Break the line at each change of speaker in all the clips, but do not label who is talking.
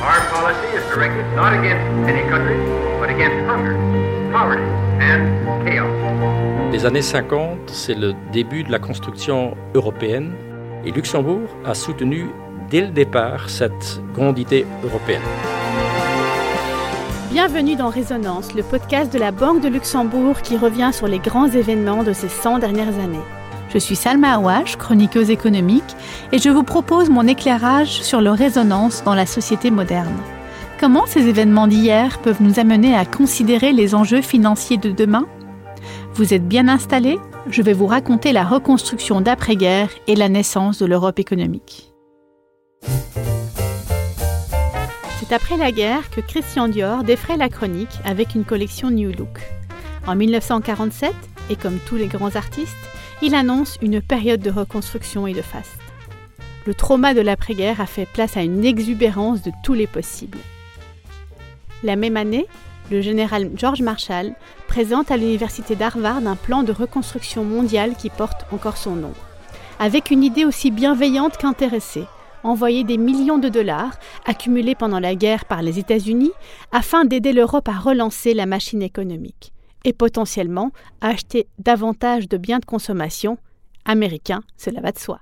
Our policy is directed not against any country, but against hunger, poverty, and chaos.
Les années 50, c'est le début de la construction européenne et Luxembourg a soutenu dès le départ cette grande idée européenne.
Bienvenue dans Résonance, le podcast de la Banque de Luxembourg qui revient sur les grands événements de ces 100 dernières années. Je suis Salma Awash, chroniqueuse économique, et je vous propose mon éclairage sur leur résonance dans la société moderne. Comment ces événements d'hier peuvent nous amener à considérer les enjeux financiers de demain? Vous êtes bien installés? Je vais vous raconter la reconstruction d'après-guerre et la naissance de l'Europe économique. C'est après la guerre que Christian Dior défraie la chronique avec une collection New Look. En 1947, et comme tous les grands artistes, il annonce une période de reconstruction et de faste. Le trauma de l'après-guerre a fait place à une exubérance de tous les possibles. La même année, le général George Marshall présente à l'université d'Harvard un plan de reconstruction mondiale qui porte encore son nom. Avec une idée aussi bienveillante qu'intéressée, envoyer des millions de dollars accumulés pendant la guerre par les États-Unis afin d'aider l'Europe à relancer la machine économique et potentiellement acheter davantage de biens de consommation américains, cela va de soi.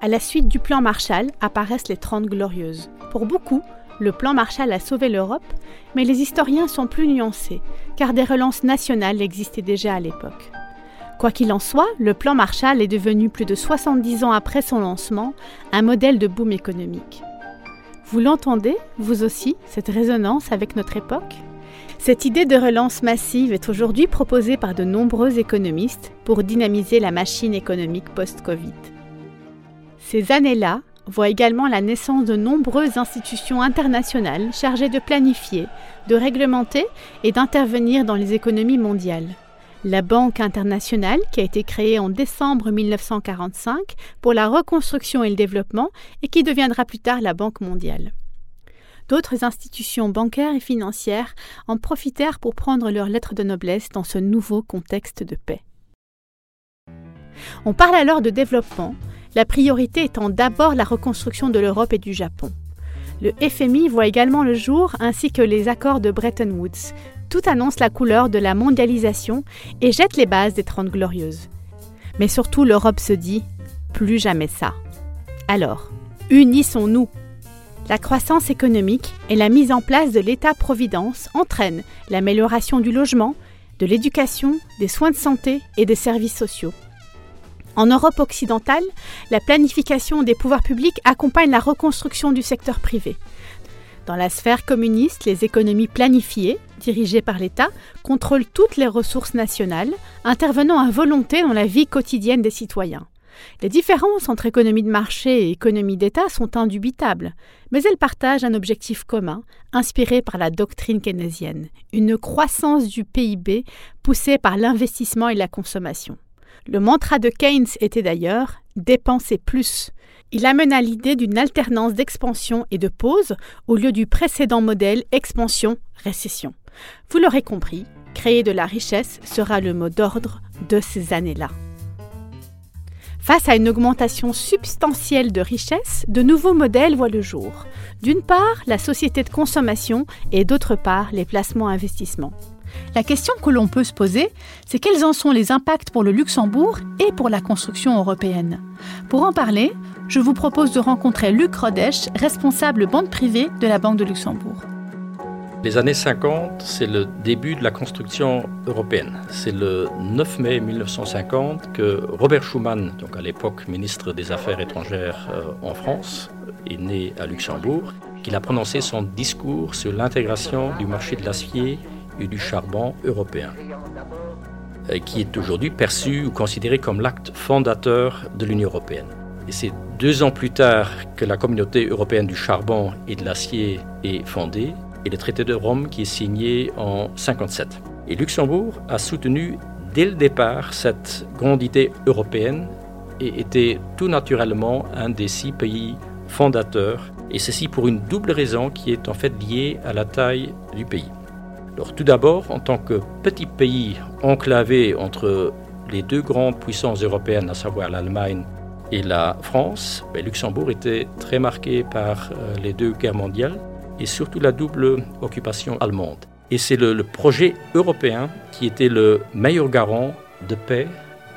À la suite du plan Marshall apparaissent les Trente Glorieuses. Pour beaucoup, le plan Marshall a sauvé l'Europe, mais les historiens sont plus nuancés, car des relances nationales existaient déjà à l'époque. Quoi qu'il en soit, le plan Marshall est devenu plus de 70 ans après son lancement un modèle de boom économique. Vous l'entendez, vous aussi, cette résonance avec notre époque? Cette idée de relance massive est aujourd'hui proposée par de nombreux économistes pour dynamiser la machine économique post-Covid. Ces années-là voient également la naissance de nombreuses institutions internationales chargées de planifier, de réglementer et d'intervenir dans les économies mondiales. La Banque internationale, qui a été créée en décembre 1945 pour la reconstruction et le développement et qui deviendra plus tard la Banque mondiale. D'autres institutions bancaires et financières en profitèrent pour prendre leur lettre de noblesse dans ce nouveau contexte de paix. On parle alors de développement, la priorité étant d'abord la reconstruction de l'Europe et du Japon. Le FMI voit également le jour ainsi que les accords de Bretton Woods. Tout annonce la couleur de la mondialisation et jette les bases des Trente Glorieuses. Mais surtout l'Europe se dit plus jamais ça. Alors, unissons-nous la croissance économique et la mise en place de l'État-providence entraînent l'amélioration du logement, de l'éducation, des soins de santé et des services sociaux. En Europe occidentale, la planification des pouvoirs publics accompagne la reconstruction du secteur privé. Dans la sphère communiste, les économies planifiées, dirigées par l'État, contrôlent toutes les ressources nationales, intervenant à volonté dans la vie quotidienne des citoyens. Les différences entre économie de marché et économie d'État sont indubitables, mais elles partagent un objectif commun, inspiré par la doctrine keynésienne, une croissance du PIB poussée par l'investissement et la consommation. Le mantra de Keynes était d'ailleurs dépenser plus. Il amène à l'idée d'une alternance d'expansion et de pause au lieu du précédent modèle expansion-récession. Vous l'aurez compris, créer de la richesse sera le mot d'ordre de ces années-là. Face à une augmentation substantielle de richesses, de nouveaux modèles voient le jour. D'une part, la société de consommation et d'autre part, les placements investissements. La question que l'on peut se poser, c'est quels en sont les impacts pour le Luxembourg et pour la construction européenne. Pour en parler, je vous propose de rencontrer Luc Rodèche, responsable banque privée de la Banque de Luxembourg.
Les années 50, c'est le début de la construction européenne. C'est le 9 mai 1950 que Robert Schuman, donc à l'époque ministre des Affaires étrangères euh, en France, est né à Luxembourg, qu'il a prononcé son discours sur l'intégration du marché de l'acier et du charbon européen, euh, qui est aujourd'hui perçu ou considéré comme l'acte fondateur de l'Union européenne. Et c'est deux ans plus tard que la communauté européenne du charbon et de l'acier est fondée et le traité de Rome qui est signé en 1957. Et Luxembourg a soutenu dès le départ cette grande idée européenne et était tout naturellement un des six pays fondateurs, et ceci pour une double raison qui est en fait liée à la taille du pays. Alors tout d'abord, en tant que petit pays enclavé entre les deux grandes puissances européennes, à savoir l'Allemagne Et la France, ben, Luxembourg était très marqué par euh, les deux guerres mondiales et surtout la double occupation allemande. Et c'est le, projet européen qui était le meilleur garant de paix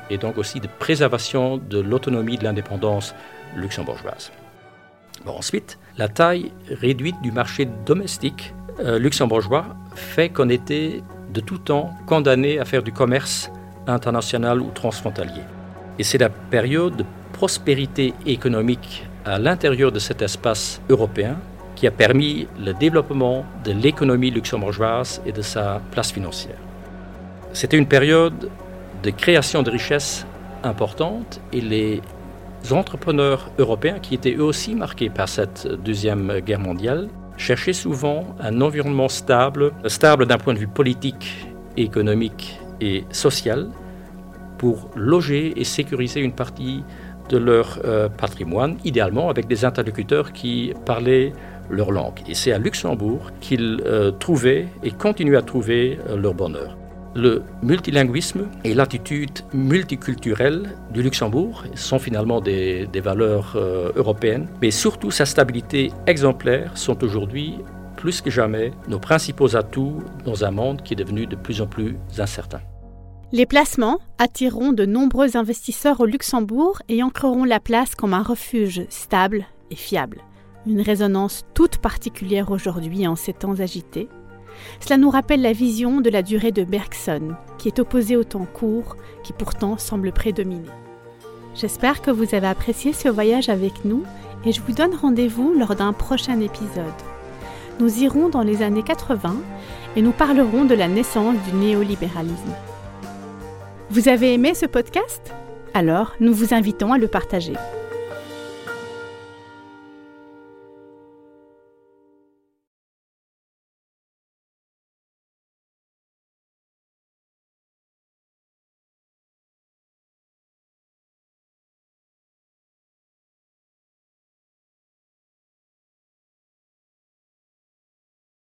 et donc aussi de préservation de l'autonomie de l'indépendance luxembourgeoise. ensuite, la taille réduite du marché domestique euh, luxembourgeois fait qu'on était de tout temps condamné à faire du commerce international ou transfrontalier. Et c'est la période de prospérité économique à l'intérieur de cet espace européen qui a permis le développement de l'économie luxembourgeoise et de sa place financière. C'était une période de création de richesses importante et les entrepreneurs européens, qui étaient eux aussi marqués par cette Deuxième Guerre mondiale, cherchaient souvent un environnement stable, stable d'un point de vue politique, économique et social, pour loger et sécuriser une partie de leur euh, patrimoine, idéalement avec des interlocuteurs qui parlaient leur langue. Et c'est à Luxembourg qu'ils euh, trouvaient et continuent à trouver euh, leur bonheur. Le multilinguisme et l'attitude multiculturelle du Luxembourg sont finalement des, valeurs euh, européennes, mais surtout sa stabilité exemplaire sont aujourd'hui plus que jamais nos principaux atouts dans un monde qui est devenu de plus en plus incertain.
Les placements attireront de nombreux investisseurs au Luxembourg et ancreront la place comme un refuge stable et fiable. Une résonance toute particulière aujourd'hui en ces temps agités cela nous rappelle la vision de la durée de Bergson, qui est opposée au temps court, qui pourtant semble prédominer. J'espère que vous avez apprécié ce voyage avec nous et je vous donne rendez-vous lors d'un prochain épisode. Nous irons dans les années 80 et nous parlerons de la naissance du néolibéralisme. Vous avez aimé ce podcast? Alors, nous vous invitons à le partager.